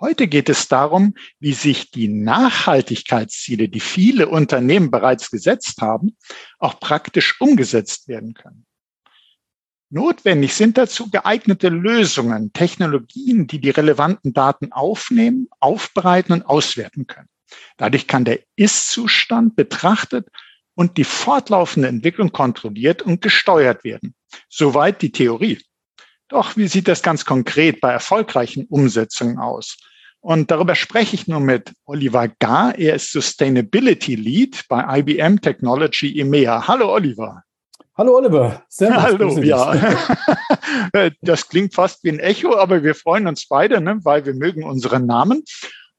Heute geht es darum, wie sich die Nachhaltigkeitsziele, die viele Unternehmen bereits gesetzt haben, auch praktisch umgesetzt werden können. Notwendig sind dazu geeignete Lösungen, Technologien, die die relevanten Daten aufnehmen, aufbereiten und auswerten können. Dadurch kann der Ist-Zustand betrachtet und die fortlaufende Entwicklung kontrolliert und gesteuert werden. Soweit die Theorie. Doch wie sieht das ganz konkret bei erfolgreichen Umsetzungen aus? Und darüber spreche ich nun mit Oliver Gar. Er ist Sustainability Lead bei IBM Technology EMEA. Hallo Oliver. Hallo Oliver. Servus. Hallo, ja. das klingt fast wie ein Echo, aber wir freuen uns beide, ne, weil wir mögen unseren Namen.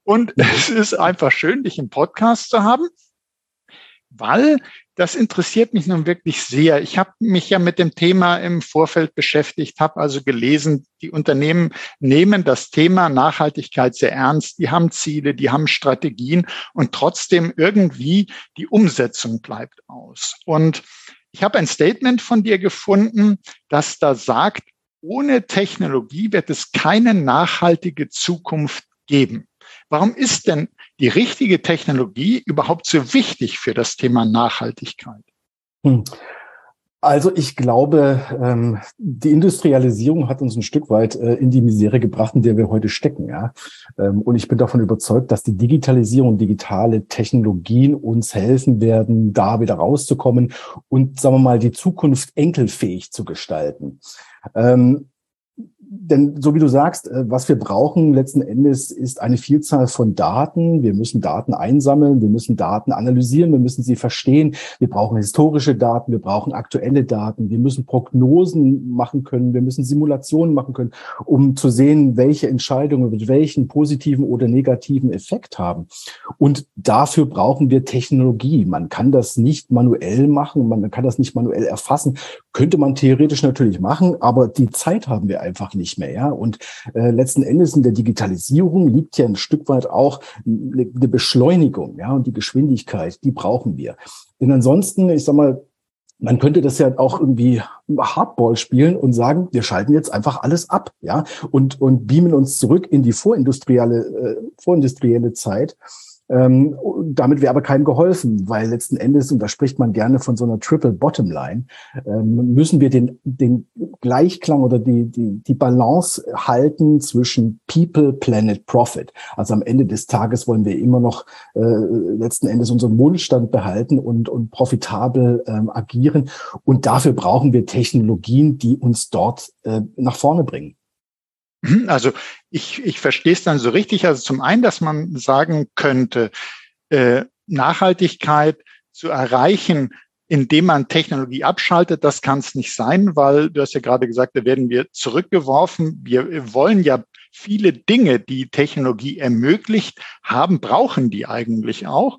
Und es ist einfach schön, dich im Podcast zu haben, weil das interessiert mich nun wirklich sehr. Ich habe mich ja mit dem Thema im Vorfeld beschäftigt, habe also gelesen, die Unternehmen nehmen das Thema Nachhaltigkeit sehr ernst. Die haben Ziele, die haben Strategien und trotzdem irgendwie die Umsetzung bleibt aus. Und ich habe ein Statement von dir gefunden, das da sagt, ohne Technologie wird es keine nachhaltige Zukunft geben. Warum ist denn die richtige Technologie überhaupt so wichtig für das Thema Nachhaltigkeit? Hm. Also ich glaube, ähm, die Industrialisierung hat uns ein Stück weit äh, in die Misere gebracht, in der wir heute stecken. Ja? Ähm, und ich bin davon überzeugt, dass die Digitalisierung, digitale Technologien uns helfen werden, da wieder rauszukommen und, sagen wir mal, die Zukunft enkelfähig zu gestalten. Ähm, denn so wie du sagst, äh, was wir brauchen letzten Endes ist eine Vielzahl von Daten. Wir müssen Daten einsammeln, wir müssen Daten analysieren, wir müssen sie verstehen. Wir brauchen historische Daten, wir brauchen aktuelle Daten, wir müssen Prognosen machen können, wir müssen Simulationen machen können, um zu sehen, welche Entscheidungen mit welchen positiven oder negativen Effekt haben. Und dafür brauchen wir Technologie. Man kann das nicht manuell machen, man kann das nicht manuell erfassen. Könnte man theoretisch natürlich machen, aber die Zeit haben wir einfach nicht mehr. Ja? Und äh, letzten Endes in der Digitalisierung liegt ja ein Stück weit auch eine, eine Beschleunigung, ja, und die Geschwindigkeit, die brauchen wir. Denn ansonsten, ich sag mal, man könnte das ja auch irgendwie Hardball spielen und sagen, wir schalten jetzt einfach alles ab, ja, und, und beamen uns zurück in die vorindustrielle, äh, vorindustrielle Zeit ähm, damit wäre aber keinem geholfen, weil letzten Endes, und da spricht man gerne von so einer Triple Bottom Line, ähm, müssen wir den, den Gleichklang oder die, die, die Balance halten zwischen People, Planet, Profit. Also am Ende des Tages wollen wir immer noch äh, letzten Endes unseren Wohlstand behalten und, und profitabel ähm, agieren. Und dafür brauchen wir Technologien, die uns dort äh, nach vorne bringen. Mhm, also ich, ich verstehe es dann so richtig. Also zum einen, dass man sagen könnte, äh, Nachhaltigkeit zu erreichen, indem man Technologie abschaltet, das kann es nicht sein, weil du hast ja gerade gesagt, da werden wir zurückgeworfen. Wir wollen ja viele Dinge, die Technologie ermöglicht haben, brauchen die eigentlich auch.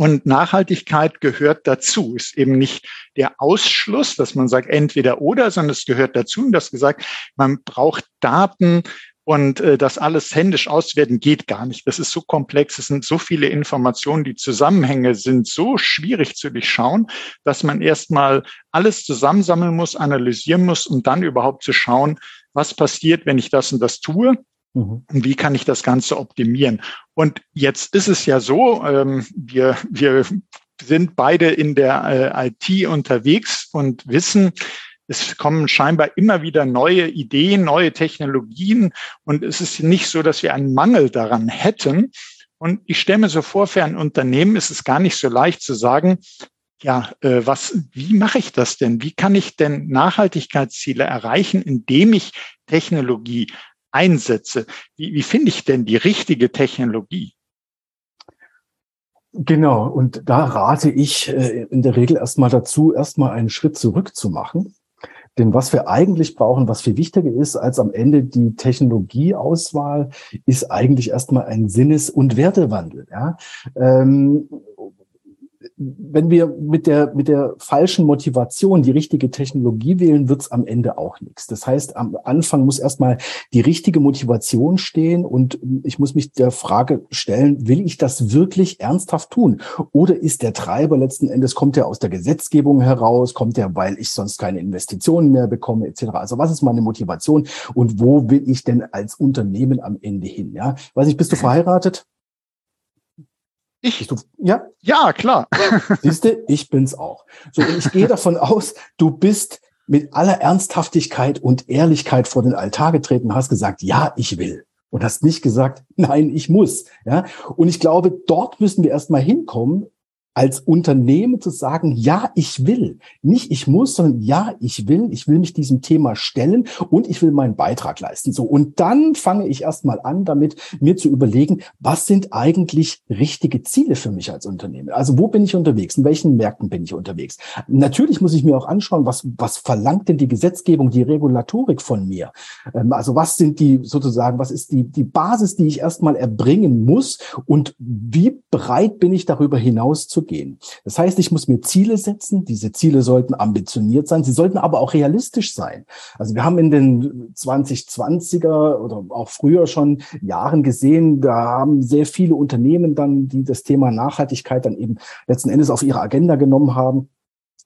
Und Nachhaltigkeit gehört dazu, ist eben nicht der Ausschluss, dass man sagt entweder oder, sondern es gehört dazu. Und das gesagt, man braucht Daten und äh, das alles händisch auswerten geht gar nicht. Das ist so komplex, es sind so viele Informationen, die Zusammenhänge sind so schwierig zu durchschauen, dass man erstmal alles zusammensammeln muss, analysieren muss, um dann überhaupt zu schauen, was passiert, wenn ich das und das tue Mhm. Wie kann ich das Ganze optimieren? Und jetzt ist es ja so, ähm, wir, wir sind beide in der äh, IT unterwegs und wissen, es kommen scheinbar immer wieder neue Ideen, neue Technologien und es ist nicht so, dass wir einen Mangel daran hätten. Und ich stelle mir so vor, für ein Unternehmen ist es gar nicht so leicht zu sagen, ja, äh, was, wie mache ich das denn? Wie kann ich denn Nachhaltigkeitsziele erreichen, indem ich Technologie einsetze. Wie, wie finde ich denn die richtige Technologie? Genau, und da rate ich äh, in der Regel erstmal dazu, erstmal einen Schritt zurück zu machen. Denn was wir eigentlich brauchen, was viel wichtiger ist als am Ende die Technologieauswahl, ist eigentlich erstmal ein Sinnes- und Wertewandel. Ja? Ähm, wenn wir mit der, mit der falschen Motivation die richtige Technologie wählen, wird es am Ende auch nichts. Das heißt, am Anfang muss erstmal die richtige Motivation stehen und ich muss mich der Frage stellen, will ich das wirklich ernsthaft tun? Oder ist der Treiber letzten Endes, kommt der aus der Gesetzgebung heraus, kommt der, weil ich sonst keine Investitionen mehr bekomme, etc. Also was ist meine Motivation und wo will ich denn als Unternehmen am Ende hin? Ja, weiß ich, bist du verheiratet? Ich? Du, ja? Ja, klar. Siehst du, ich bin's auch. So, und ich gehe davon aus, du bist mit aller Ernsthaftigkeit und Ehrlichkeit vor den Altar getreten, hast gesagt, ja, ich will. Und hast nicht gesagt, nein, ich muss. Ja? Und ich glaube, dort müssen wir erstmal hinkommen, als Unternehmen zu sagen, ja, ich will. Nicht ich muss, sondern ja, ich will. Ich will mich diesem Thema stellen und ich will meinen Beitrag leisten. So. Und dann fange ich erstmal an, damit mir zu überlegen, was sind eigentlich richtige Ziele für mich als Unternehmen? Also wo bin ich unterwegs? In welchen Märkten bin ich unterwegs? Natürlich muss ich mir auch anschauen, was, was verlangt denn die Gesetzgebung, die Regulatorik von mir? Ähm, also was sind die sozusagen, was ist die, die Basis, die ich erstmal erbringen muss und wie bereit bin ich darüber hinaus zu gehen. Das heißt, ich muss mir Ziele setzen. Diese Ziele sollten ambitioniert sein. Sie sollten aber auch realistisch sein. Also wir haben in den 2020er oder auch früher schon Jahren gesehen, da haben sehr viele Unternehmen dann, die das Thema Nachhaltigkeit dann eben letzten Endes auf ihre Agenda genommen haben,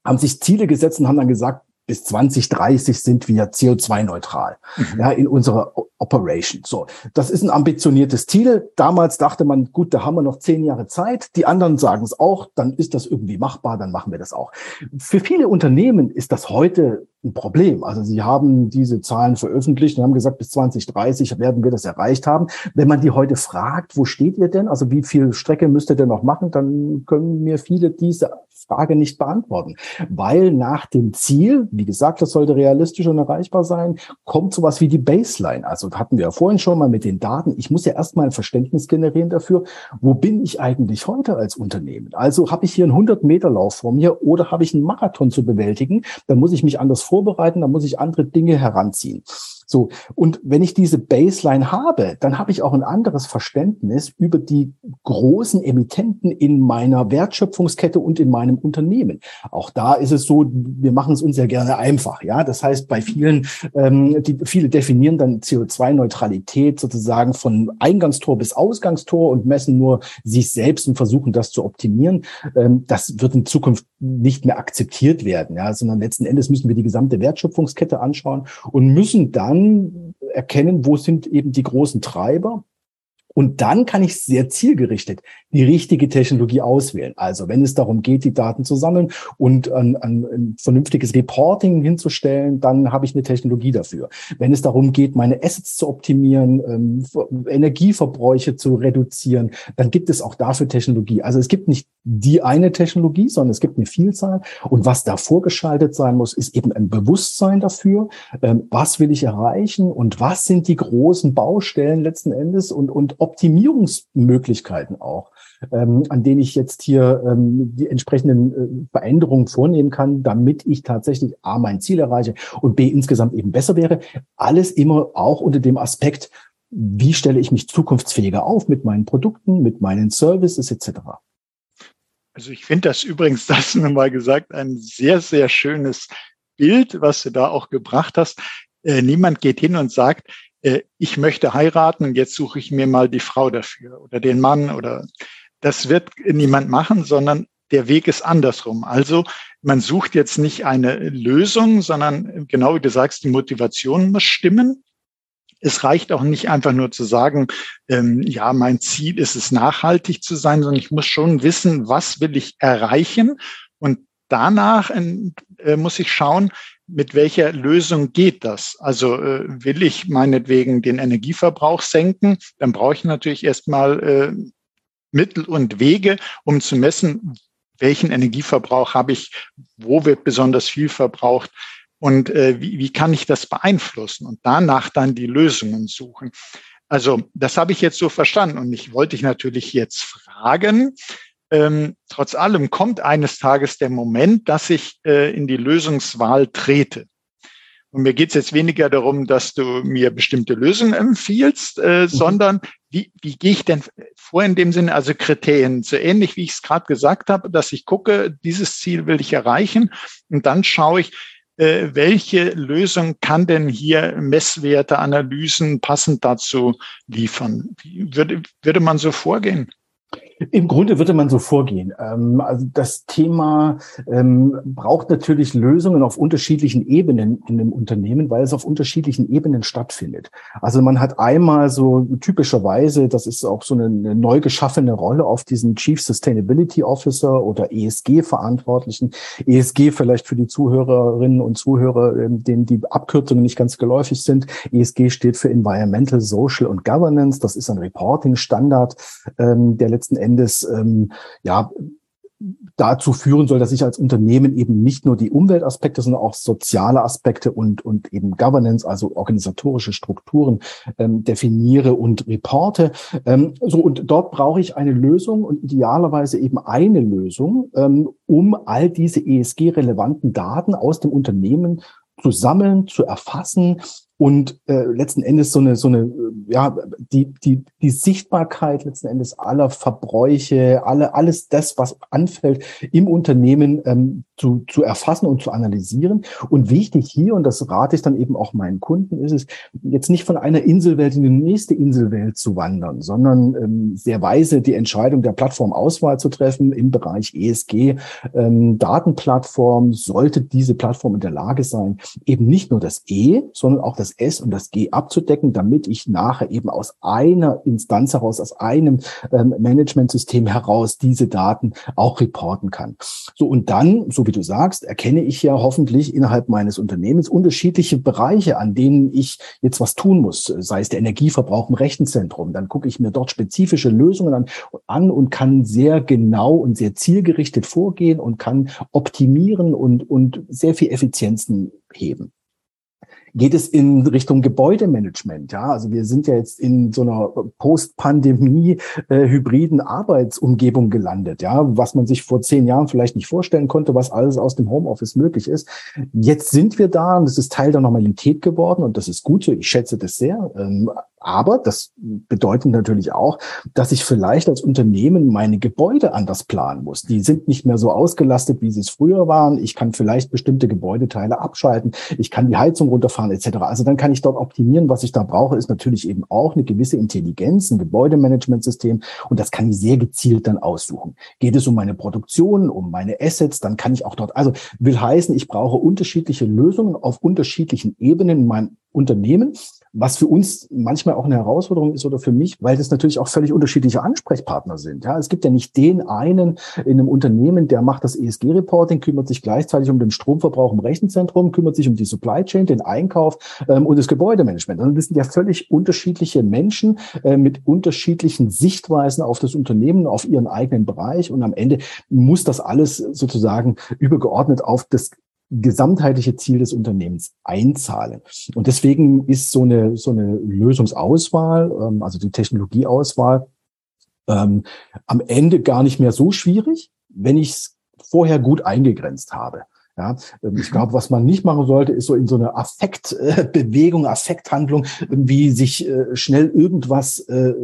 haben sich Ziele gesetzt und haben dann gesagt, bis 2030 sind wir CO2-neutral mhm. ja, in unserer Operation. So, das ist ein ambitioniertes Ziel. Damals dachte man, gut, da haben wir noch zehn Jahre Zeit. Die anderen sagen es auch, dann ist das irgendwie machbar, dann machen wir das auch. Für viele Unternehmen ist das heute ein Problem. Also sie haben diese Zahlen veröffentlicht und haben gesagt, bis 2030 werden wir das erreicht haben. Wenn man die heute fragt, wo steht ihr denn? Also wie viel Strecke müsst ihr denn noch machen? Dann können mir viele diese Frage nicht beantworten, weil nach dem Ziel, wie gesagt, das sollte realistisch und erreichbar sein, kommt sowas wie die Baseline. Also hatten wir ja vorhin schon mal mit den Daten. Ich muss ja erstmal ein Verständnis generieren dafür, wo bin ich eigentlich heute als Unternehmen? Also habe ich hier einen 100 Meter Lauf vor mir oder habe ich einen Marathon zu bewältigen? Dann muss ich mich anders vorbereiten, dann muss ich andere Dinge heranziehen. So. Und wenn ich diese Baseline habe, dann habe ich auch ein anderes Verständnis über die großen Emittenten in meiner Wertschöpfungskette und in meinem Unternehmen. Auch da ist es so, wir machen es uns ja gerne einfach. Ja, das heißt, bei vielen, ähm, die, viele definieren dann CO2-Neutralität sozusagen von Eingangstor bis Ausgangstor und messen nur sich selbst und versuchen das zu optimieren. Ähm, das wird in Zukunft nicht mehr akzeptiert werden, ja, sondern letzten Endes müssen wir die gesamte Wertschöpfungskette anschauen und müssen dann erkennen, wo sind eben die großen Treiber. Und dann kann ich sehr zielgerichtet die richtige Technologie auswählen. Also wenn es darum geht, die Daten zu sammeln und ein, ein, ein vernünftiges Reporting hinzustellen, dann habe ich eine Technologie dafür. Wenn es darum geht, meine Assets zu optimieren, ähm, Energieverbräuche zu reduzieren, dann gibt es auch dafür Technologie. Also es gibt nicht die eine Technologie, sondern es gibt eine Vielzahl. Und was da vorgeschaltet sein muss, ist eben ein Bewusstsein dafür, ähm, was will ich erreichen und was sind die großen Baustellen letzten Endes und, und Optimierungsmöglichkeiten auch, ähm, an denen ich jetzt hier ähm, die entsprechenden äh, Veränderungen vornehmen kann, damit ich tatsächlich A, mein Ziel erreiche und B, insgesamt eben besser wäre. Alles immer auch unter dem Aspekt, wie stelle ich mich zukunftsfähiger auf mit meinen Produkten, mit meinen Services etc. Also ich finde das übrigens, das nur mal gesagt, ein sehr, sehr schönes Bild, was du da auch gebracht hast. Äh, niemand geht hin und sagt, ich möchte heiraten und jetzt suche ich mir mal die Frau dafür oder den Mann oder das wird niemand machen, sondern der Weg ist andersrum. Also man sucht jetzt nicht eine Lösung, sondern genau wie du sagst, die Motivation muss stimmen. Es reicht auch nicht einfach nur zu sagen, ähm, ja, mein Ziel ist es, nachhaltig zu sein, sondern ich muss schon wissen, was will ich erreichen. Und danach äh, muss ich schauen, mit welcher Lösung geht das? Also äh, will ich meinetwegen den Energieverbrauch senken, dann brauche ich natürlich erstmal äh, Mittel und Wege, um zu messen, welchen Energieverbrauch habe ich, wo wird besonders viel verbraucht und äh, wie, wie kann ich das beeinflussen und danach dann die Lösungen suchen. Also das habe ich jetzt so verstanden und ich wollte dich natürlich jetzt fragen, ähm, trotz allem kommt eines Tages der Moment, dass ich äh, in die Lösungswahl trete. Und mir geht es jetzt weniger darum, dass du mir bestimmte Lösungen empfiehlst, äh, mhm. sondern wie, wie gehe ich denn vor in dem Sinne, also Kriterien, so ähnlich wie ich es gerade gesagt habe, dass ich gucke, dieses Ziel will ich erreichen und dann schaue ich, äh, welche Lösung kann denn hier Messwerte, Analysen passend dazu liefern? Würde, würde man so vorgehen? Im Grunde würde man so vorgehen. Ähm, also das Thema ähm, braucht natürlich Lösungen auf unterschiedlichen Ebenen in dem Unternehmen, weil es auf unterschiedlichen Ebenen stattfindet. Also man hat einmal so typischerweise, das ist auch so eine, eine neu geschaffene Rolle auf diesen Chief Sustainability Officer oder ESG-Verantwortlichen. ESG vielleicht für die Zuhörerinnen und Zuhörer, ähm, denen die Abkürzungen nicht ganz geläufig sind. ESG steht für Environmental, Social und Governance. Das ist ein Reporting-Standard, der letzten Endes ähm, ja dazu führen soll, dass ich als Unternehmen eben nicht nur die Umweltaspekte, sondern auch soziale Aspekte und, und eben Governance, also organisatorische Strukturen ähm, definiere und reporte. Ähm, so, und dort brauche ich eine Lösung und idealerweise eben eine Lösung, ähm, um all diese ESG-relevanten Daten aus dem Unternehmen zu sammeln, zu erfassen und äh, letzten Endes so eine so eine ja die die die Sichtbarkeit letzten Endes aller Verbräuche alle alles das was anfällt im Unternehmen ähm, zu zu erfassen und zu analysieren. Und wichtig hier und das rate ich dann eben auch meinen Kunden ist es jetzt nicht von einer Inselwelt in die nächste Inselwelt zu wandern sondern ähm, sehr weise die Entscheidung der Plattformauswahl zu treffen im Bereich ESG ähm, Datenplattform sollte diese Plattform in der Lage sein eben nicht nur das E sondern auch das das S und das G abzudecken, damit ich nachher eben aus einer Instanz heraus, aus einem ähm, Managementsystem heraus diese Daten auch reporten kann. So, und dann, so wie du sagst, erkenne ich ja hoffentlich innerhalb meines Unternehmens unterschiedliche Bereiche, an denen ich jetzt was tun muss, sei es der Energieverbrauch im Rechenzentrum. Dann gucke ich mir dort spezifische Lösungen an, an und kann sehr genau und sehr zielgerichtet vorgehen und kann optimieren und, und sehr viel Effizienzen heben geht es in Richtung Gebäudemanagement. Ja, also wir sind ja jetzt in so einer Post-Pandemie äh, hybriden Arbeitsumgebung gelandet. Ja, was man sich vor zehn Jahren vielleicht nicht vorstellen konnte, was alles aus dem Homeoffice möglich ist. Jetzt sind wir da und es ist Teil der Normalität geworden und das ist gut so. Ich schätze das sehr. Ähm, aber das bedeutet natürlich auch, dass ich vielleicht als Unternehmen meine Gebäude anders planen muss. Die sind nicht mehr so ausgelastet, wie sie es früher waren. Ich kann vielleicht bestimmte Gebäudeteile abschalten. Ich kann die Heizung runterfahren etc. Also dann kann ich dort optimieren. Was ich da brauche, ist natürlich eben auch eine gewisse Intelligenz, ein Gebäudemanagementsystem. Und das kann ich sehr gezielt dann aussuchen. Geht es um meine Produktion, um meine Assets, dann kann ich auch dort, also will heißen, ich brauche unterschiedliche Lösungen auf unterschiedlichen Ebenen in meinem Unternehmen was für uns manchmal auch eine Herausforderung ist oder für mich, weil das natürlich auch völlig unterschiedliche Ansprechpartner sind. Ja, es gibt ja nicht den einen in einem Unternehmen, der macht das ESG-Reporting, kümmert sich gleichzeitig um den Stromverbrauch im Rechenzentrum, kümmert sich um die Supply Chain, den Einkauf ähm, und das Gebäudemanagement. Also das sind ja völlig unterschiedliche Menschen äh, mit unterschiedlichen Sichtweisen auf das Unternehmen, auf ihren eigenen Bereich und am Ende muss das alles sozusagen übergeordnet auf das gesamtheitliche Ziel des Unternehmens einzahlen. Und deswegen ist so eine, so eine Lösungsauswahl, ähm, also die Technologieauswahl, ähm, am Ende gar nicht mehr so schwierig, wenn ich es vorher gut eingegrenzt habe. Ja, ähm, ich glaube, was man nicht machen sollte, ist so in so eine Affektbewegung, Affekthandlung, wie sich äh, schnell irgendwas äh,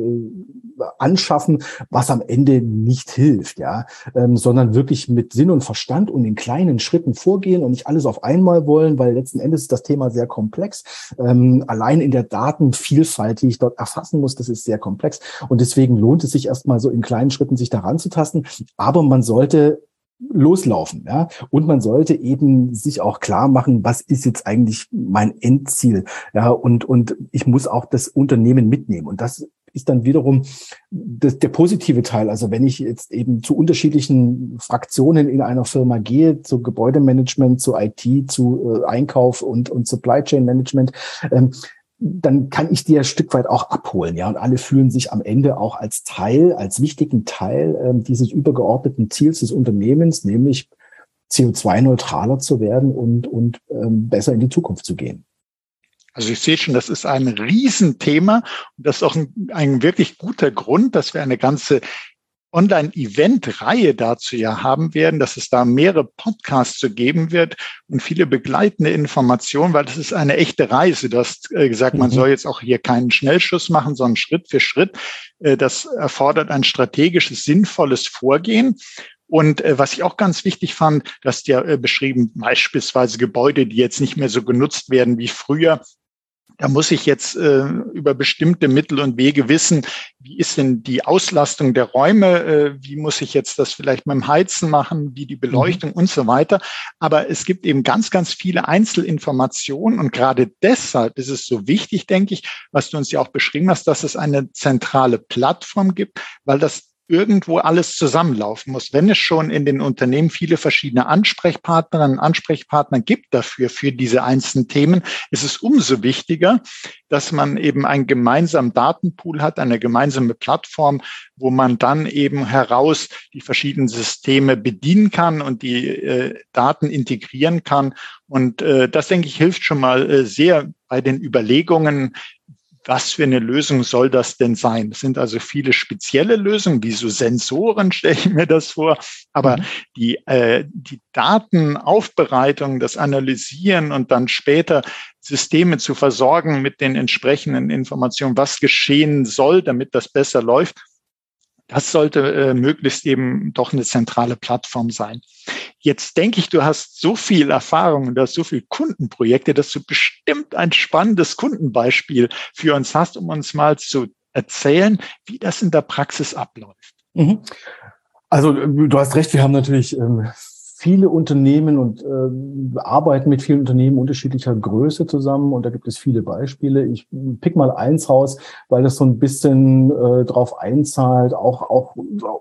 anschaffen, was am Ende nicht hilft, ja, ähm, sondern wirklich mit Sinn und Verstand und in kleinen Schritten vorgehen und nicht alles auf einmal wollen, weil letzten Endes ist das Thema sehr komplex. Ähm, allein in der Datenvielfalt, die ich dort erfassen muss, das ist sehr komplex. Und deswegen lohnt es sich erstmal so in kleinen Schritten sich daran zu tasten, aber man sollte loslaufen, ja. Und man sollte eben sich auch klar machen, was ist jetzt eigentlich mein Endziel, ja. Und und ich muss auch das Unternehmen mitnehmen. Und das ist dann wiederum das, der positive Teil. Also wenn ich jetzt eben zu unterschiedlichen Fraktionen in einer Firma gehe, zu Gebäudemanagement, zu IT, zu äh, Einkauf und, und Supply Chain Management, ähm, dann kann ich die ein Stück weit auch abholen, ja. Und alle fühlen sich am Ende auch als Teil, als wichtigen Teil ähm, dieses übergeordneten Ziels des Unternehmens, nämlich CO2-neutraler zu werden und, und ähm, besser in die Zukunft zu gehen. Also ich sehe schon, das ist ein Riesenthema und das ist auch ein, ein wirklich guter Grund, dass wir eine ganze Online-Event-Reihe dazu ja haben werden, dass es da mehrere Podcasts zu geben wird und viele begleitende Informationen, weil das ist eine echte Reise. Du hast äh, gesagt, man mhm. soll jetzt auch hier keinen Schnellschuss machen, sondern Schritt für Schritt. Äh, das erfordert ein strategisches, sinnvolles Vorgehen. Und äh, was ich auch ganz wichtig fand, dass ja äh, beschrieben, beispielsweise Gebäude, die jetzt nicht mehr so genutzt werden wie früher, da muss ich jetzt äh, über bestimmte Mittel und Wege wissen, wie ist denn die Auslastung der Räume, äh, wie muss ich jetzt das vielleicht dem Heizen machen, wie die. Beleuchtung mhm. und so weiter. Aber es gibt eben ganz, ganz viele Einzelinformationen und gerade deshalb ist es so wichtig, denke ich, was du uns ja auch beschrieben hast, dass es eine zentrale Plattform gibt, weil das irgendwo alles zusammenlaufen muss. Wenn es schon in den Unternehmen viele verschiedene Ansprechpartnerinnen und Ansprechpartner gibt dafür, für diese einzelnen Themen, ist es umso wichtiger, dass man eben einen gemeinsamen Datenpool hat, eine gemeinsame Plattform, wo man dann eben heraus die verschiedenen Systeme bedienen kann und die äh, Daten integrieren kann. Und äh, das, denke ich, hilft schon mal äh, sehr bei den Überlegungen, was für eine Lösung soll das denn sein? Es sind also viele spezielle Lösungen, wie so Sensoren, stelle ich mir das vor. Aber mhm. die, äh, die Datenaufbereitung, das Analysieren und dann später Systeme zu versorgen mit den entsprechenden Informationen, was geschehen soll, damit das besser läuft, das sollte äh, möglichst eben doch eine zentrale Plattform sein. Jetzt denke ich, du hast so viel Erfahrung und hast so viele Kundenprojekte, dass du bestimmt ein spannendes Kundenbeispiel für uns hast, um uns mal zu erzählen, wie das in der Praxis abläuft. Mhm. Also du hast recht, wir haben natürlich ähm, viele Unternehmen und äh, arbeiten mit vielen Unternehmen unterschiedlicher Größe zusammen und da gibt es viele Beispiele. Ich pick mal eins raus, weil das so ein bisschen äh, drauf einzahlt, auch auch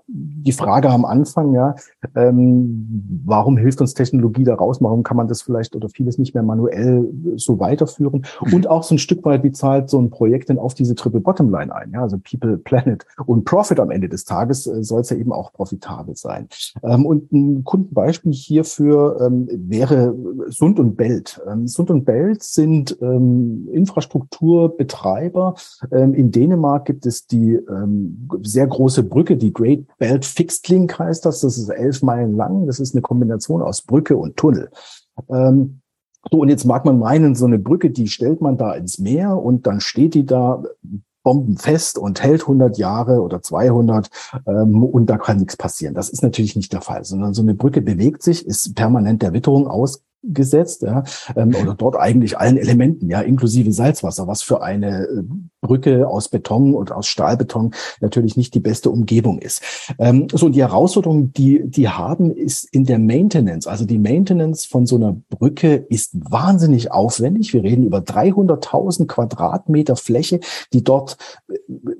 die Frage am Anfang, ja, ähm, warum hilft uns Technologie da raus? Warum kann man das vielleicht oder vieles nicht mehr manuell so weiterführen? Mhm. Und auch so ein Stück weit, wie zahlt so ein Projekt denn auf diese Triple Bottom Line ein? Ja, also People, Planet und Profit am Ende des Tages äh, soll es ja eben auch profitabel sein. Ähm, und ein Kundenbeispiel hierfür ähm, wäre Sund und Belt. Ähm, Sund und Belt sind ähm, Infrastrukturbetreiber. Ähm, in Dänemark gibt es die ähm, sehr große Brücke, die Great Belt Fixed Link heißt das. Das ist elf Meilen lang. Das ist eine Kombination aus Brücke und Tunnel. Ähm, so, und jetzt mag man meinen, so eine Brücke, die stellt man da ins Meer und dann steht die da bombenfest und hält 100 Jahre oder 200 ähm, und da kann nichts passieren. Das ist natürlich nicht der Fall, sondern so eine Brücke bewegt sich, ist permanent der Witterung aus, gesetzt, ja, ähm, oder dort eigentlich allen Elementen, ja, inklusive Salzwasser, was für eine äh, Brücke aus Beton und aus Stahlbeton natürlich nicht die beste Umgebung ist. Ähm, so, die Herausforderung, die die haben, ist in der Maintenance. Also die Maintenance von so einer Brücke ist wahnsinnig aufwendig. Wir reden über 300.000 Quadratmeter Fläche, die dort äh,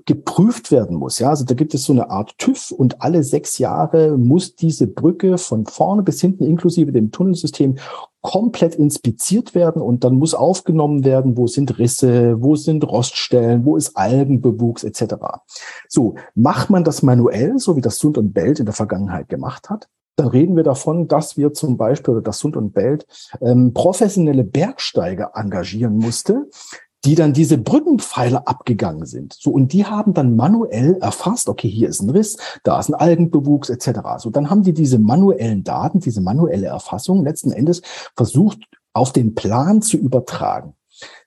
geprüft werden muss. Ja, also da gibt es so eine Art TÜV und alle sechs Jahre muss diese Brücke von vorne bis hinten inklusive dem Tunnelsystem komplett inspiziert werden und dann muss aufgenommen werden, wo sind Risse, wo sind Roststellen, wo ist Algenbewuchs etc. So, macht man das manuell, so wie das Sund und Belt in der Vergangenheit gemacht hat, dann reden wir davon, dass wir zum Beispiel, oder das Sund und Belt, ähm, professionelle Bergsteiger engagieren musste, die dann diese Brückenpfeiler abgegangen sind. So, und die haben dann manuell erfasst, okay, hier ist ein Riss, da ist ein Algenbewuchs etc. So, dann haben die diese manuellen Daten, diese manuelle Erfassung letzten Endes versucht, auf den Plan zu übertragen.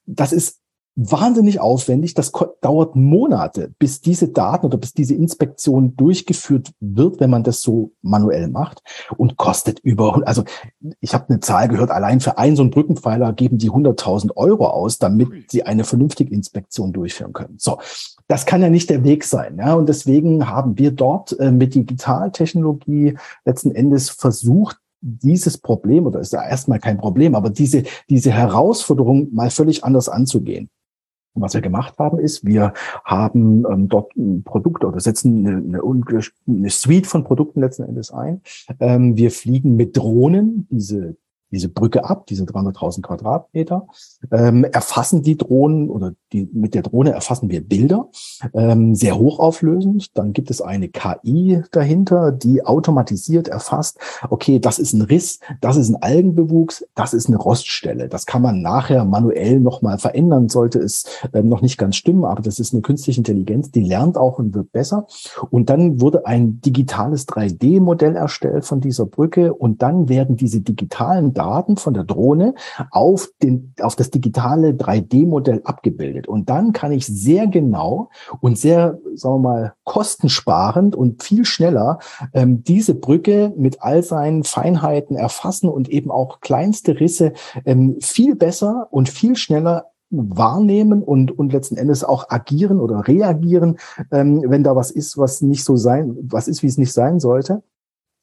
Das ist wahnsinnig aufwendig. Das dauert Monate, bis diese Daten oder bis diese Inspektion durchgeführt wird, wenn man das so manuell macht und kostet über, also ich habe eine Zahl gehört, allein für einen so einen Brückenpfeiler geben die 100.000 Euro aus, damit sie eine vernünftige Inspektion durchführen können. So. Das kann ja nicht der Weg sein. Ja? Und deswegen haben wir dort äh, mit Digitaltechnologie letzten Endes versucht, dieses Problem, oder ist ja erstmal kein Problem, aber diese, diese Herausforderung mal völlig anders anzugehen. Was wir gemacht haben, ist, wir haben ähm, dort ein Produkt oder setzen eine, eine, eine Suite von Produkten letzten Endes ein. Ähm, wir fliegen mit Drohnen diese diese Brücke ab, diese 300.000 Quadratmeter, ähm, erfassen die Drohnen oder die, mit der Drohne erfassen wir Bilder, ähm, sehr hochauflösend. Dann gibt es eine KI dahinter, die automatisiert erfasst, okay, das ist ein Riss, das ist ein Algenbewuchs, das ist eine Roststelle. Das kann man nachher manuell nochmal verändern, sollte es ähm, noch nicht ganz stimmen, aber das ist eine künstliche Intelligenz, die lernt auch und wird besser. Und dann wurde ein digitales 3D-Modell erstellt von dieser Brücke und dann werden diese digitalen Daten von der Drohne auf, den, auf das digitale 3D-Modell abgebildet. Und dann kann ich sehr genau und sehr, sagen wir mal, kostensparend und viel schneller ähm, diese Brücke mit all seinen Feinheiten erfassen und eben auch kleinste Risse ähm, viel besser und viel schneller wahrnehmen und, und letzten Endes auch agieren oder reagieren, ähm, wenn da was ist, was nicht so sein, was ist, wie es nicht sein sollte.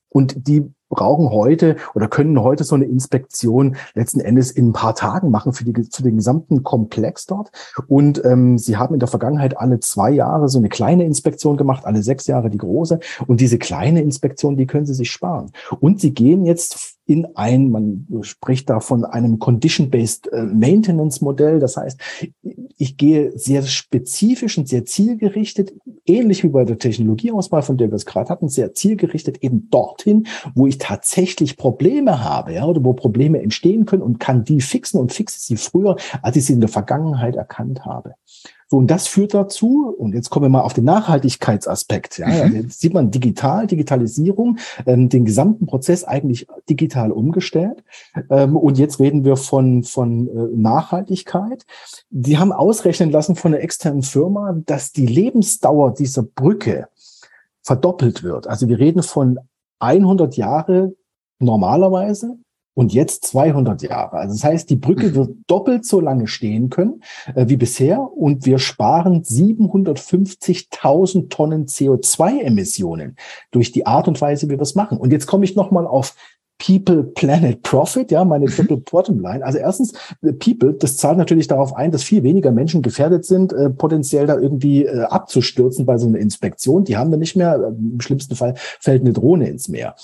Und die brauchen heute oder können heute so eine Inspektion letzten Endes in ein paar Tagen machen für, die, für den gesamten Komplex dort. Und ähm, sie haben in der Vergangenheit alle zwei Jahre so eine kleine Inspektion gemacht, alle sechs Jahre die große. Und diese kleine Inspektion, die können sie sich sparen. Und sie gehen jetzt in ein, man spricht da von einem Condition-Based äh, Maintenance-Modell. Das heißt, ich gehe sehr spezifisch und sehr zielgerichtet, ähnlich wie bei der Technologieauswahl, von der wir es gerade hatten, sehr zielgerichtet eben dorthin, wo ich tatsächlich Probleme habe, ja, oder wo Probleme entstehen können und kann die fixen und fixe sie früher, als ich sie in der Vergangenheit erkannt habe. So, und das führt dazu, und jetzt kommen wir mal auf den Nachhaltigkeitsaspekt. Ja, mhm. jetzt sieht man digital, Digitalisierung, ähm, den gesamten Prozess eigentlich digital umgestellt. Ähm, und jetzt reden wir von, von äh, Nachhaltigkeit. Die haben ausrechnen lassen von einer externen Firma, dass die Lebensdauer dieser Brücke verdoppelt wird. Also wir reden von 100 Jahre normalerweise und jetzt 200 Jahre. Also das heißt, die Brücke mhm. wird doppelt so lange stehen können äh, wie bisher und wir sparen 750.000 Tonnen CO2-Emissionen durch die Art und Weise, wie wir es machen. Und jetzt komme ich nochmal auf People, Planet, Profit, ja, meine mhm. Triple Bottom Line. Also erstens, äh, People, das zahlt natürlich darauf ein, dass viel weniger Menschen gefährdet sind, äh, potenziell da irgendwie äh, abzustürzen bei so einer Inspektion. Die haben wir nicht mehr. Im schlimmsten Fall fällt eine Drohne ins Meer.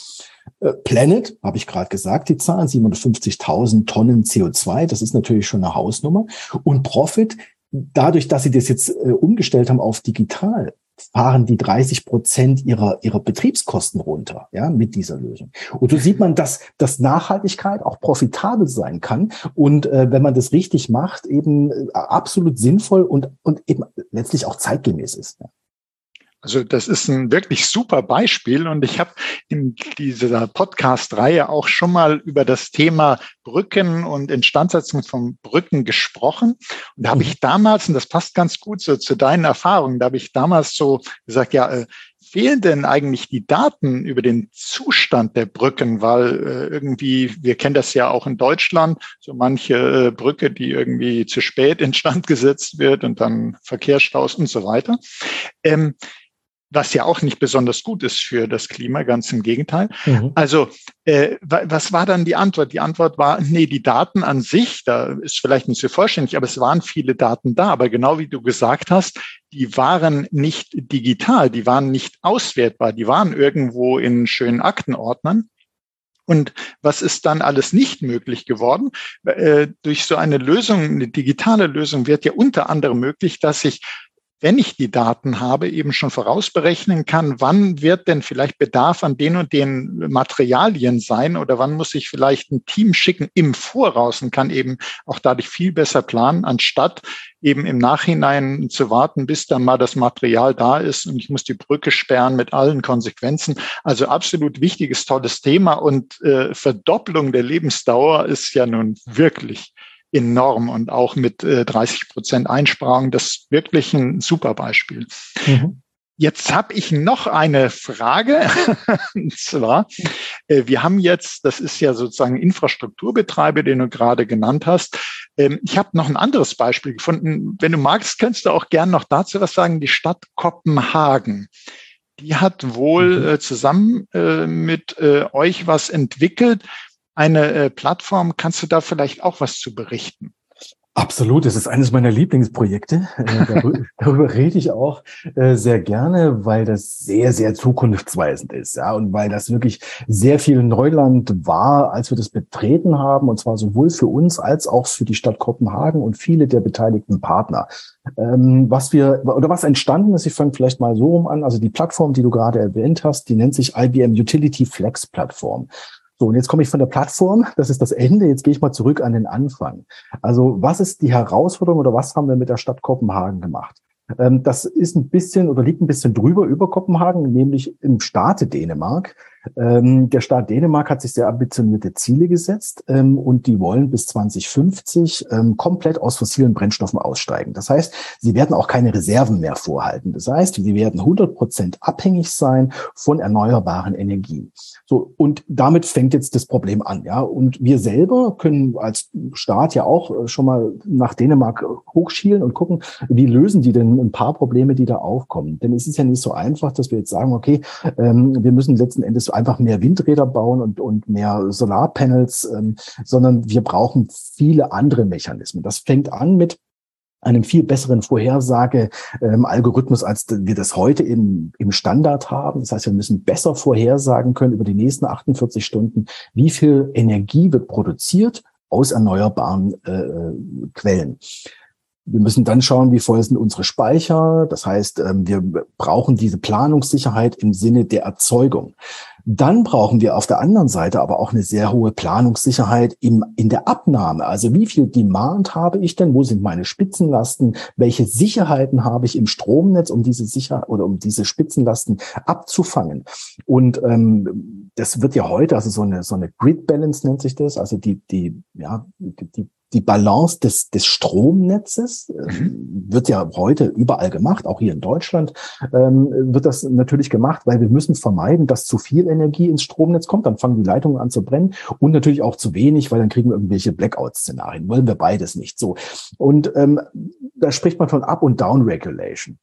Äh, Planet, habe ich gerade gesagt, die Zahlen 750.000 Tonnen CO2, das ist natürlich schon eine Hausnummer. Und Profit, dadurch, dass sie das jetzt äh, umgestellt haben auf digital, fahren die 30 Prozent ihrer, ihrer Betriebskosten runter, ja, mit dieser Lösung. Und so sieht man, dass, dass Nachhaltigkeit auch profitabel sein kann und äh, wenn man das richtig macht, eben äh, absolut sinnvoll und, und eben letztlich auch zeitgemäß ist. Ja. Also das ist ein wirklich super Beispiel und ich habe in dieser Podcast-Reihe auch schon mal über das Thema Brücken und Instandsetzung von Brücken gesprochen. Und da habe ich mhm. damals, und das passt ganz gut so zu deinen Erfahrungen, da habe ich damals so gesagt, ja, äh, fehlen denn eigentlich die Daten über den Zustand der Brücken? Weil äh, irgendwie, wir kennen das ja auch in Deutschland, so manche äh, Brücke, die irgendwie zu spät instand gesetzt wird und dann Verkehrsstaus und so weiter. Ähm, was ja auch nicht besonders gut ist für das Klima, ganz im Gegenteil. Mhm. Also äh, was war dann die Antwort? Die Antwort war, nee, die Daten an sich, da ist vielleicht nicht so vollständig, aber es waren viele Daten da. Aber genau wie du gesagt hast, die waren nicht digital, die waren nicht auswertbar, die waren irgendwo in schönen Aktenordnern. Und was ist dann alles nicht möglich geworden? Äh, durch so eine Lösung, eine digitale Lösung wird ja unter anderem möglich, dass ich wenn ich die Daten habe, eben schon vorausberechnen kann, wann wird denn vielleicht Bedarf an den und den Materialien sein oder wann muss ich vielleicht ein Team schicken im Voraus und kann eben auch dadurch viel besser planen, anstatt eben im Nachhinein zu warten, bis dann mal das Material da ist und ich muss die Brücke sperren mit allen Konsequenzen. Also absolut wichtiges, tolles Thema und äh, Verdopplung der Lebensdauer ist ja nun wirklich enorm und auch mit äh, 30 Prozent Einsparung. Das ist wirklich ein super Beispiel. Mhm. Jetzt habe ich noch eine Frage. und zwar, äh, wir haben jetzt, das ist ja sozusagen Infrastrukturbetreiber, den du gerade genannt hast. Ähm, ich habe noch ein anderes Beispiel gefunden. Wenn du magst, kannst du auch gern noch dazu was sagen. Die Stadt Kopenhagen. Die hat wohl mhm. äh, zusammen äh, mit äh, euch was entwickelt, eine äh, Plattform. Kannst du da vielleicht auch was zu berichten? Absolut, das ist eines meiner Lieblingsprojekte. Äh, darüber, darüber, rede ich auch äh, sehr gerne, weil das sehr, sehr zukunftsweisend ist, ja, und weil das wirklich sehr viel Neuland war, als wir das betreten haben, und zwar sowohl für uns als auch für die Stadt Kopenhagen und viele der beteiligten Partner. Ähm, was wir oder was entstanden ist, ich fange vielleicht mal so rum an. Also die Plattform, die du gerade erwähnt hast, die nennt sich IBM Utility Flex Plattform. So, und jetzt komme ich von der Plattform, das ist das Ende, jetzt gehe ich mal zurück an den Anfang. Also was ist die Herausforderung oder was haben wir mit der Stadt Kopenhagen gemacht? Ähm, das ist ein bisschen oder liegt ein bisschen drüber über Kopenhagen, nämlich im Staate Dänemark. Ähm, der Staat Dänemark hat sich sehr ambitionierte Ziele gesetzt ähm, und die wollen bis 2050 ähm, komplett aus fossilen Brennstoffen aussteigen. Das heißt, sie werden auch keine Reserven mehr vorhalten. Das heißt, sie werden 100 Prozent abhängig sein von erneuerbaren Energien. So und damit fängt jetzt das Problem an. Ja, und wir selber können als Staat ja auch äh, schon mal nach Dänemark hochschielen und gucken, wie lösen die denn ein paar Probleme, die da aufkommen. Denn es ist ja nicht so einfach, dass wir jetzt sagen, okay, ähm, wir müssen letzten Endes einfach mehr Windräder bauen und, und mehr Solarpanels, ähm, sondern wir brauchen viele andere Mechanismen. Das fängt an mit einem viel besseren Vorhersage-Algorithmus, ähm, als wir das heute im, im Standard haben. Das heißt, wir müssen besser vorhersagen können über die nächsten 48 Stunden, wie viel Energie wird produziert aus erneuerbaren äh, Quellen. Wir müssen dann schauen, wie voll sind unsere Speicher. Das heißt, ähm, wir brauchen diese Planungssicherheit im Sinne der Erzeugung. Dann brauchen wir auf der anderen Seite aber auch eine sehr hohe Planungssicherheit im, in der Abnahme. Also wie viel Demand habe ich denn? Wo sind meine Spitzenlasten? Welche Sicherheiten habe ich im Stromnetz, um diese Sicher oder um diese Spitzenlasten abzufangen? Und ähm, das wird ja heute, also so eine, so eine Grid Balance nennt sich das, also die, die, ja, die, die die Balance des, des Stromnetzes äh, mhm. wird ja heute überall gemacht, auch hier in Deutschland ähm, wird das natürlich gemacht, weil wir müssen vermeiden, dass zu viel Energie ins Stromnetz kommt, dann fangen die Leitungen an zu brennen und natürlich auch zu wenig, weil dann kriegen wir irgendwelche Blackout-Szenarien. Wollen wir beides nicht so. Und ähm, da spricht man von Up- und Down-Regulation.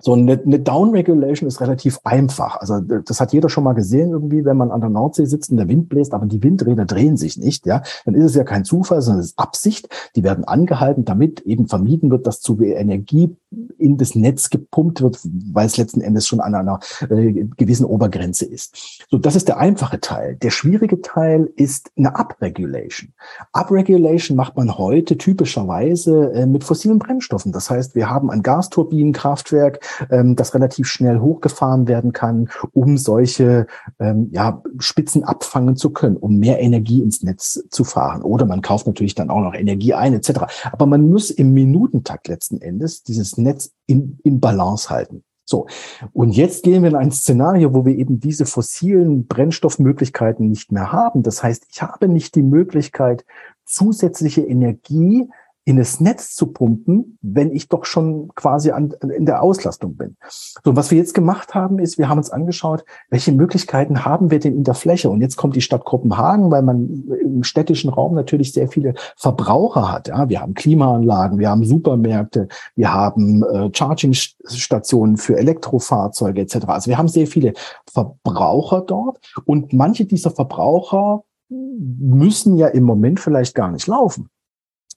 So eine, eine Down-Regulation ist relativ einfach. Also das hat jeder schon mal gesehen irgendwie, wenn man an der Nordsee sitzt und der Wind bläst, aber die Windräder drehen sich nicht, ja, dann ist es ja kein Zufall, sondern es ist Absicht. Die werden angehalten, damit eben vermieden wird, dass zu viel Energie in das Netz gepumpt wird, weil es letzten Endes schon an einer äh, gewissen Obergrenze ist. So, das ist der einfache Teil. Der schwierige Teil ist eine Upregulation. Upregulation macht man heute typischerweise äh, mit fossilen Brennstoffen. Das heißt, wir haben ein Gasturbinenkraftwerk, ähm, das relativ schnell hochgefahren werden kann, um solche ähm, ja, Spitzen abfangen zu können, um mehr Energie ins Netz zu fahren. Oder man kauft natürlich dann auch noch Energie ein, etc. Aber man muss im Minutentakt letzten Endes dieses Netz in, in Balance halten. So, und jetzt gehen wir in ein Szenario, wo wir eben diese fossilen Brennstoffmöglichkeiten nicht mehr haben. Das heißt, ich habe nicht die Möglichkeit, zusätzliche Energie in das Netz zu pumpen, wenn ich doch schon quasi an, in der Auslastung bin. So, was wir jetzt gemacht haben, ist, wir haben uns angeschaut, welche Möglichkeiten haben wir denn in der Fläche? Und jetzt kommt die Stadt Kopenhagen, weil man im städtischen Raum natürlich sehr viele Verbraucher hat. Ja, wir haben Klimaanlagen, wir haben Supermärkte, wir haben äh, Chargingstationen für Elektrofahrzeuge etc. Also wir haben sehr viele Verbraucher dort und manche dieser Verbraucher müssen ja im Moment vielleicht gar nicht laufen.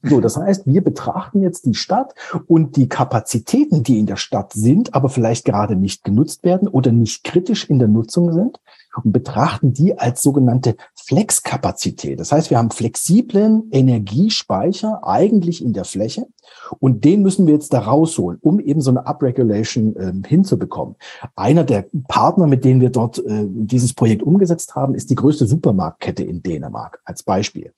So, das heißt, wir betrachten jetzt die Stadt und die Kapazitäten, die in der Stadt sind, aber vielleicht gerade nicht genutzt werden oder nicht kritisch in der Nutzung sind und betrachten die als sogenannte Flexkapazität. Das heißt, wir haben flexiblen Energiespeicher eigentlich in der Fläche und den müssen wir jetzt da rausholen, um eben so eine Upregulation äh, hinzubekommen. Einer der Partner, mit denen wir dort äh, dieses Projekt umgesetzt haben, ist die größte Supermarktkette in Dänemark als Beispiel.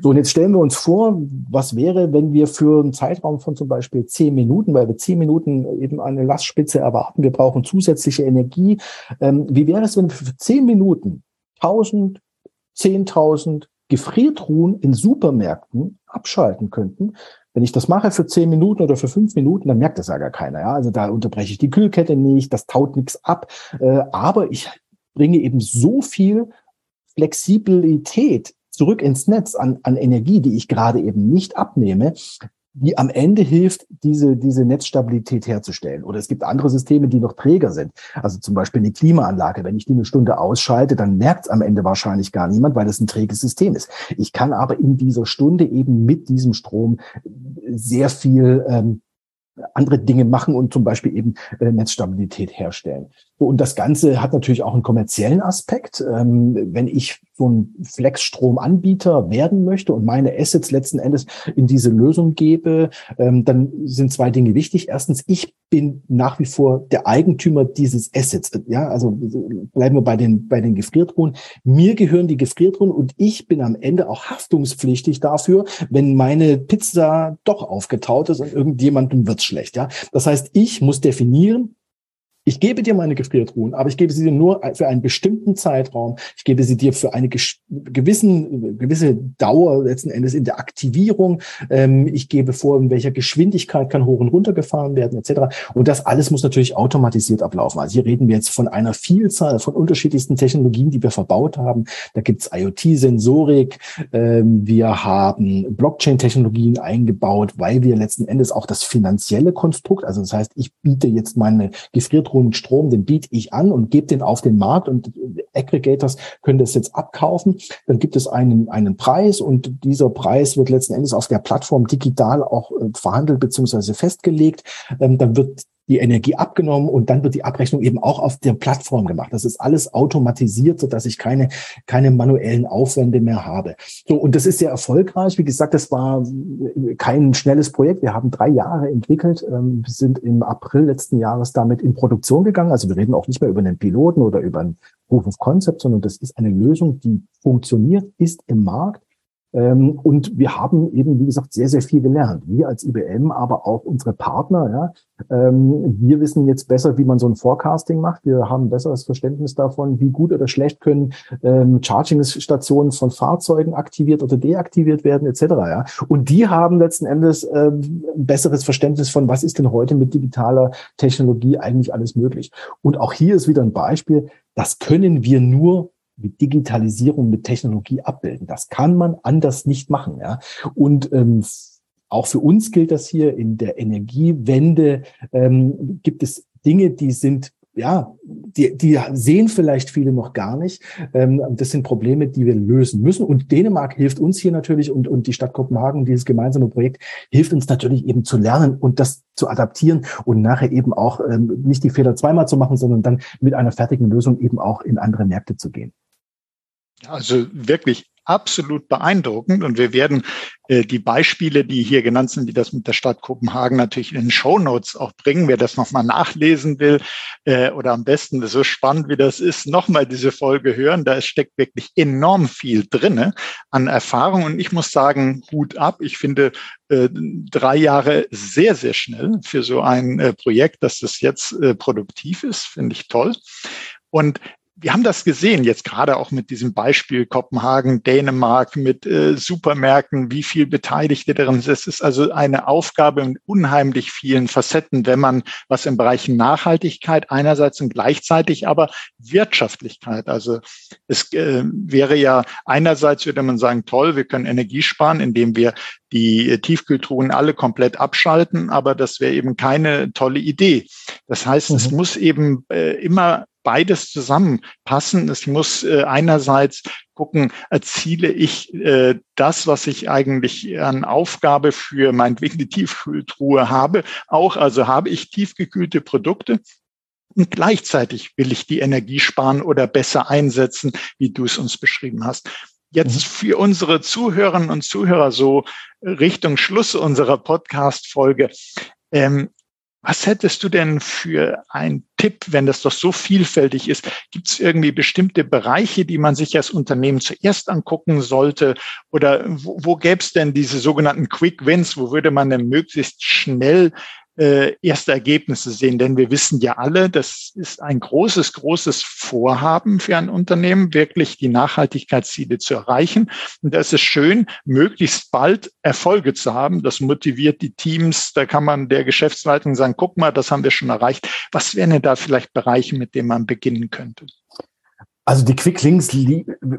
So, und jetzt stellen wir uns vor, was wäre, wenn wir für einen Zeitraum von zum Beispiel zehn Minuten, weil wir zehn Minuten eben eine Lastspitze erwarten, wir brauchen zusätzliche Energie. Ähm, wie wäre es, wenn wir für zehn Minuten 1000, 10.000 Gefriertruhen in Supermärkten abschalten könnten. Wenn ich das mache für zehn Minuten oder für fünf Minuten, dann merkt das ja gar keiner. Ja? Also da unterbreche ich die Kühlkette nicht, das taut nichts ab. Äh, aber ich bringe eben so viel Flexibilität zurück ins Netz an, an Energie, die ich gerade eben nicht abnehme, die am Ende hilft, diese, diese Netzstabilität herzustellen. Oder es gibt andere Systeme, die noch träger sind. Also zum Beispiel eine Klimaanlage. Wenn ich die eine Stunde ausschalte, dann merkt es am Ende wahrscheinlich gar niemand, weil es ein träges System ist. Ich kann aber in dieser Stunde eben mit diesem Strom sehr viel ähm, andere Dinge machen und zum Beispiel eben äh, Netzstabilität herstellen. Und das Ganze hat natürlich auch einen kommerziellen Aspekt. Ähm, wenn ich so ein Flex-Stromanbieter werden möchte und meine Assets letzten Endes in diese Lösung gebe, ähm, dann sind zwei Dinge wichtig. Erstens, ich bin nach wie vor der Eigentümer dieses Assets. Ja, also bleiben wir bei den, bei den Gefriertruhen. Mir gehören die Gefriertruhen und ich bin am Ende auch haftungspflichtig dafür, wenn meine Pizza doch aufgetaut ist und irgendjemandem wird's schlecht. Ja, das heißt, ich muss definieren, ich gebe dir meine Gefriertruhen, aber ich gebe sie dir nur für einen bestimmten Zeitraum. Ich gebe sie dir für eine gewissen, gewisse Dauer letzten Endes in der Aktivierung. Ähm, ich gebe vor, in welcher Geschwindigkeit kann hoch und runter gefahren werden, etc. Und das alles muss natürlich automatisiert ablaufen. Also hier reden wir jetzt von einer Vielzahl von unterschiedlichsten Technologien, die wir verbaut haben. Da gibt's IoT-Sensorik, ähm, wir haben Blockchain-Technologien eingebaut, weil wir letzten Endes auch das finanzielle Konstrukt, also das heißt, ich biete jetzt meine Gefriertruhen und Strom, den biete ich an und gebe den auf den Markt und Aggregators können das jetzt abkaufen. Dann gibt es einen, einen Preis und dieser Preis wird letzten Endes auf der Plattform digital auch äh, verhandelt beziehungsweise festgelegt. Ähm, dann wird die Energie abgenommen und dann wird die Abrechnung eben auch auf der Plattform gemacht. Das ist alles automatisiert, so dass ich keine, keine manuellen Aufwände mehr habe. So, und das ist sehr erfolgreich. Wie gesagt, das war kein schnelles Projekt. Wir haben drei Jahre entwickelt. Ähm, wir sind im April letzten Jahres damit in Produktion gegangen. Also wir reden auch nicht mehr über einen Piloten oder über ein Proof of Concept, sondern das ist eine Lösung, die funktioniert, ist im Markt ähm, und wir haben eben, wie gesagt, sehr, sehr viel gelernt. Wir als IBM, aber auch unsere Partner. Ja, ähm, wir wissen jetzt besser, wie man so ein Forecasting macht. Wir haben besseres Verständnis davon, wie gut oder schlecht können ähm, Charging-Stationen von Fahrzeugen aktiviert oder deaktiviert werden, etc. Ja. Und die haben letzten Endes ein besseres Verständnis von, was ist denn heute mit digitaler Technologie eigentlich alles möglich. Und auch hier ist wieder ein Beispiel, das können wir nur mit Digitalisierung, mit Technologie abbilden. Das kann man anders nicht machen. Ja? Und ähm, auch für uns gilt das hier in der Energiewende, ähm, gibt es Dinge, die sind ja, die, die sehen vielleicht viele noch gar nicht. Ähm, das sind Probleme, die wir lösen müssen. Und Dänemark hilft uns hier natürlich und, und die Stadt Kopenhagen, dieses gemeinsame Projekt, hilft uns natürlich eben zu lernen und das zu adaptieren und nachher eben auch ähm, nicht die Fehler zweimal zu machen, sondern dann mit einer fertigen Lösung eben auch in andere Märkte zu gehen. Also wirklich absolut beeindruckend. Und wir werden äh, die Beispiele, die hier genannt sind, die das mit der Stadt Kopenhagen natürlich in den Show Notes auch bringen. Wer das nochmal nachlesen will äh, oder am besten so spannend wie das ist, nochmal diese Folge hören. Da steckt wirklich enorm viel drinne an Erfahrung. Und ich muss sagen, Hut ab. Ich finde äh, drei Jahre sehr, sehr schnell für so ein äh, Projekt, dass das jetzt äh, produktiv ist, finde ich toll. Und wir haben das gesehen, jetzt gerade auch mit diesem Beispiel Kopenhagen, Dänemark, mit äh, Supermärkten, wie viel Beteiligte darin sind. Es ist also eine Aufgabe in unheimlich vielen Facetten, wenn man was im Bereich Nachhaltigkeit einerseits und gleichzeitig aber Wirtschaftlichkeit. Also es äh, wäre ja einerseits würde man sagen, toll, wir können Energie sparen, indem wir die Tiefkühltruhen alle komplett abschalten, aber das wäre eben keine tolle Idee. Das heißt, mhm. es muss eben äh, immer beides zusammenpassen. Es muss äh, einerseits gucken, erziele ich äh, das, was ich eigentlich an Aufgabe für meinetwegen die Tiefkühltruhe habe, auch, also habe ich tiefgekühlte Produkte, und gleichzeitig will ich die Energie sparen oder besser einsetzen, wie du es uns beschrieben hast. Jetzt mhm. für unsere Zuhörerinnen und Zuhörer so Richtung Schluss unserer Podcast-Folge. Ähm, was hättest du denn für einen Tipp, wenn das doch so vielfältig ist? Gibt es irgendwie bestimmte Bereiche, die man sich als Unternehmen zuerst angucken sollte? Oder wo, wo gäbe es denn diese sogenannten Quick Wins? Wo würde man denn möglichst schnell äh, erste Ergebnisse sehen. Denn wir wissen ja alle, das ist ein großes, großes Vorhaben für ein Unternehmen, wirklich die Nachhaltigkeitsziele zu erreichen. Und da ist es schön, möglichst bald Erfolge zu haben. Das motiviert die Teams. Da kann man der Geschäftsleitung sagen, guck mal, das haben wir schon erreicht. Was wären denn da vielleicht Bereiche, mit denen man beginnen könnte? Also die Quick Links,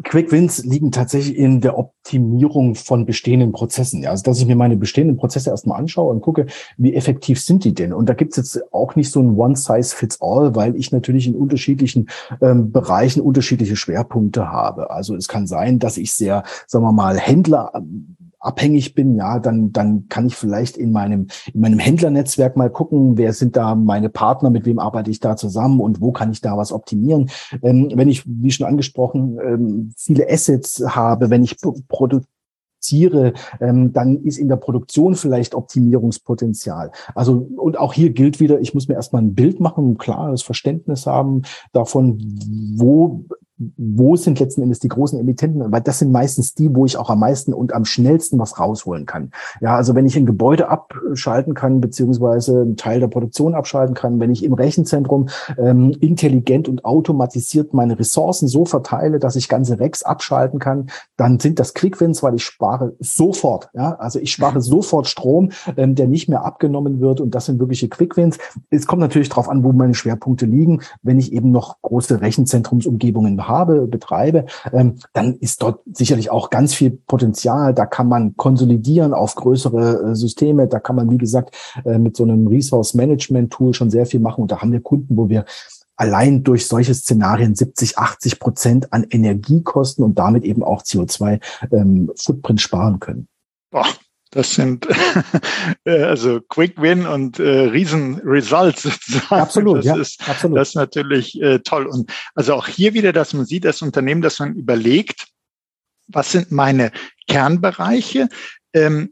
Quick Wins liegen tatsächlich in der Optimierung von bestehenden Prozessen. Ja, also dass ich mir meine bestehenden Prozesse erstmal anschaue und gucke, wie effektiv sind die denn? Und da gibt es jetzt auch nicht so ein One Size Fits All, weil ich natürlich in unterschiedlichen ähm, Bereichen unterschiedliche Schwerpunkte habe. Also es kann sein, dass ich sehr, sagen wir mal, Händler abhängig bin, ja, dann, dann kann ich vielleicht in meinem, in meinem Händlernetzwerk mal gucken, wer sind da meine Partner, mit wem arbeite ich da zusammen und wo kann ich da was optimieren. Ähm, wenn ich, wie schon angesprochen, ähm, viele Assets habe, wenn ich produziere, ähm, dann ist in der Produktion vielleicht Optimierungspotenzial. Also und auch hier gilt wieder, ich muss mir erstmal ein Bild machen, ein klares Verständnis haben davon, wo wo sind letzten Endes die großen Emittenten? Weil das sind meistens die, wo ich auch am meisten und am schnellsten was rausholen kann. Ja, also wenn ich ein Gebäude abschalten kann, beziehungsweise einen Teil der Produktion abschalten kann, wenn ich im Rechenzentrum ähm, intelligent und automatisiert meine Ressourcen so verteile, dass ich ganze Racks abschalten kann, dann sind das Quickwins, weil ich spare sofort. Ja, also ich spare sofort Strom, ähm, der nicht mehr abgenommen wird und das sind wirkliche Quickwins. Es kommt natürlich darauf an, wo meine Schwerpunkte liegen. Wenn ich eben noch große Rechenzentrumsumgebungen habe, habe, betreibe, ähm, dann ist dort sicherlich auch ganz viel Potenzial. Da kann man konsolidieren auf größere äh, Systeme. Da kann man, wie gesagt, äh, mit so einem Resource Management Tool schon sehr viel machen. Und da haben wir Kunden, wo wir allein durch solche Szenarien 70, 80 Prozent an Energiekosten und damit eben auch CO2-Footprint ähm, sparen können. Boah, das sind äh, also Quick Win und äh, Riesen Results sozusagen. Absolut, das ja, ist, absolut. Das ist natürlich äh, toll. Und also auch hier wieder, dass man sieht, das Unternehmen, dass man überlegt, was sind meine Kernbereiche? Ähm,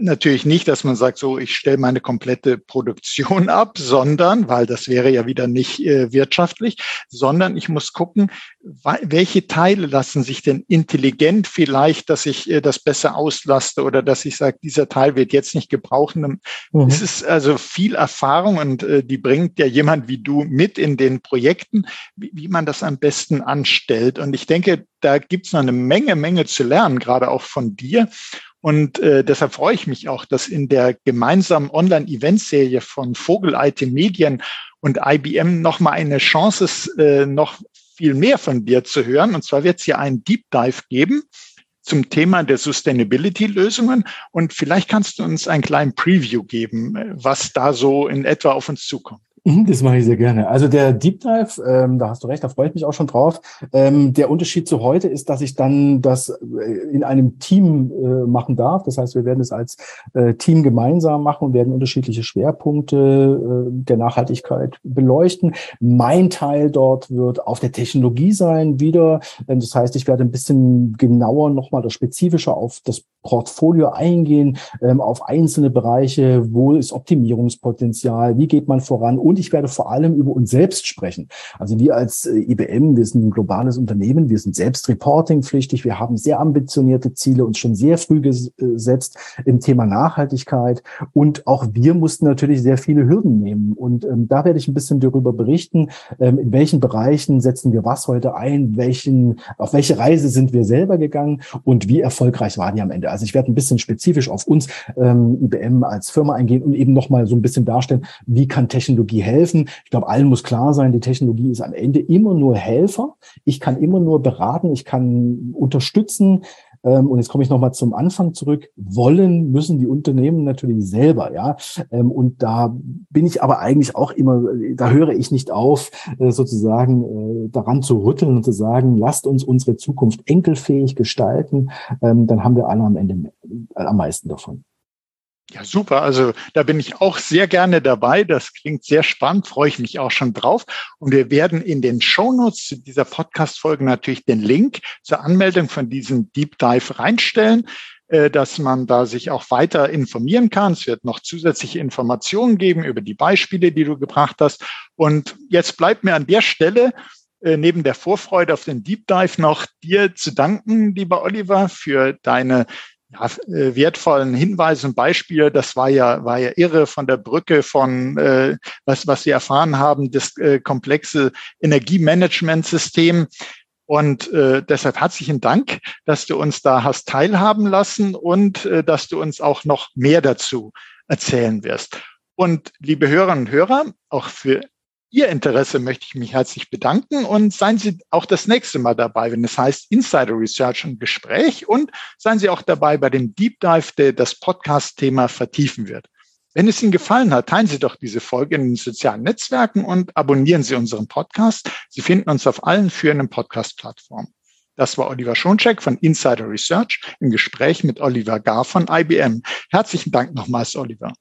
Natürlich nicht, dass man sagt, so ich stelle meine komplette Produktion ab, sondern, weil das wäre ja wieder nicht äh, wirtschaftlich, sondern ich muss gucken, welche Teile lassen sich denn intelligent vielleicht, dass ich äh, das besser auslaste oder dass ich sage, dieser Teil wird jetzt nicht gebraucht. Mhm. Es ist also viel Erfahrung und äh, die bringt ja jemand wie du mit in den Projekten, wie, wie man das am besten anstellt. Und ich denke, da gibt es noch eine Menge, Menge zu lernen, gerade auch von dir. Und äh, deshalb freue ich mich auch, dass in der gemeinsamen Online-Event-Serie von Vogel IT Medien und IBM nochmal eine Chance ist, äh, noch viel mehr von dir zu hören. Und zwar wird es hier einen Deep Dive geben zum Thema der Sustainability-Lösungen. Und vielleicht kannst du uns einen kleinen Preview geben, was da so in etwa auf uns zukommt. Mhm, das mache ich sehr gerne. Also der Deep Dive, ähm, da hast du recht, da freue ich mich auch schon drauf. Ähm, der Unterschied zu heute ist, dass ich dann das äh, in einem Team äh, machen darf. Das heißt, wir werden es als äh, Team gemeinsam machen und werden unterschiedliche Schwerpunkte äh, der Nachhaltigkeit beleuchten. Mein Teil dort wird auf der Technologie sein wieder. Ähm, das heißt, ich werde ein bisschen genauer nochmal oder spezifischer auf das Portfolio eingehen, ähm, auf einzelne Bereiche, wo ist Optimierungspotenzial, wie geht man voran und ich werde vor allem über uns selbst sprechen. Also wir als äh, IBM, wir sind ein globales Unternehmen, wir sind selbst reportingpflichtig, wir haben sehr ambitionierte Ziele uns schon sehr früh gesetzt im Thema Nachhaltigkeit und auch wir mussten natürlich sehr viele Hürden nehmen und ähm, da werde ich ein bisschen darüber berichten, ähm, in welchen Bereichen setzen wir was heute ein, welchen, auf welche Reise sind wir selber gegangen und wie erfolgreich waren die am Ende. Also ich werde ein bisschen spezifisch auf uns, ähm, IBM als Firma eingehen und eben nochmal so ein bisschen darstellen, wie kann Technologie helfen. Ich glaube, allen muss klar sein, die Technologie ist am Ende immer nur Helfer. Ich kann immer nur beraten, ich kann unterstützen. Ähm, und jetzt komme ich nochmal zum Anfang zurück. Wollen müssen die Unternehmen natürlich selber, ja. Ähm, und da bin ich aber eigentlich auch immer, da höre ich nicht auf, äh, sozusagen äh, daran zu rütteln und zu sagen, lasst uns unsere Zukunft enkelfähig gestalten. Ähm, dann haben wir alle am Ende am meisten davon. Ja, super. Also da bin ich auch sehr gerne dabei. Das klingt sehr spannend, freue ich mich auch schon drauf. Und wir werden in den Show Notes zu dieser Podcast-Folge natürlich den Link zur Anmeldung von diesem Deep Dive reinstellen, äh, dass man da sich auch weiter informieren kann. Es wird noch zusätzliche Informationen geben über die Beispiele, die du gebracht hast. Und jetzt bleibt mir an der Stelle äh, neben der Vorfreude auf den Deep Dive noch dir zu danken, lieber Oliver, für deine ja, äh, wertvollen Hinweise und Beispiele. Das war ja, war ja irre von der Brücke von, äh, was, was wir erfahren haben, das äh, komplexe Energiemanagementsystem. Und äh, deshalb herzlichen Dank, dass du uns da hast teilhaben lassen und äh, dass du uns auch noch mehr dazu erzählen wirst. Und liebe Hörerinnen und Hörer, auch für Ihr Interesse möchte ich mich herzlich bedanken und seien Sie auch das nächste Mal dabei, wenn es heißt Insider Research und Gespräch und seien Sie auch dabei bei dem Deep Dive, der das Podcast-Thema vertiefen wird. Wenn es Ihnen gefallen hat, teilen Sie doch diese Folge in den sozialen Netzwerken und abonnieren Sie unseren Podcast. Sie finden uns auf allen führenden Podcast-Plattformen. Das war Oliver Schoncheck von Insider Research im Gespräch mit Oliver Gar von IBM. Herzlichen Dank nochmals, Oliver.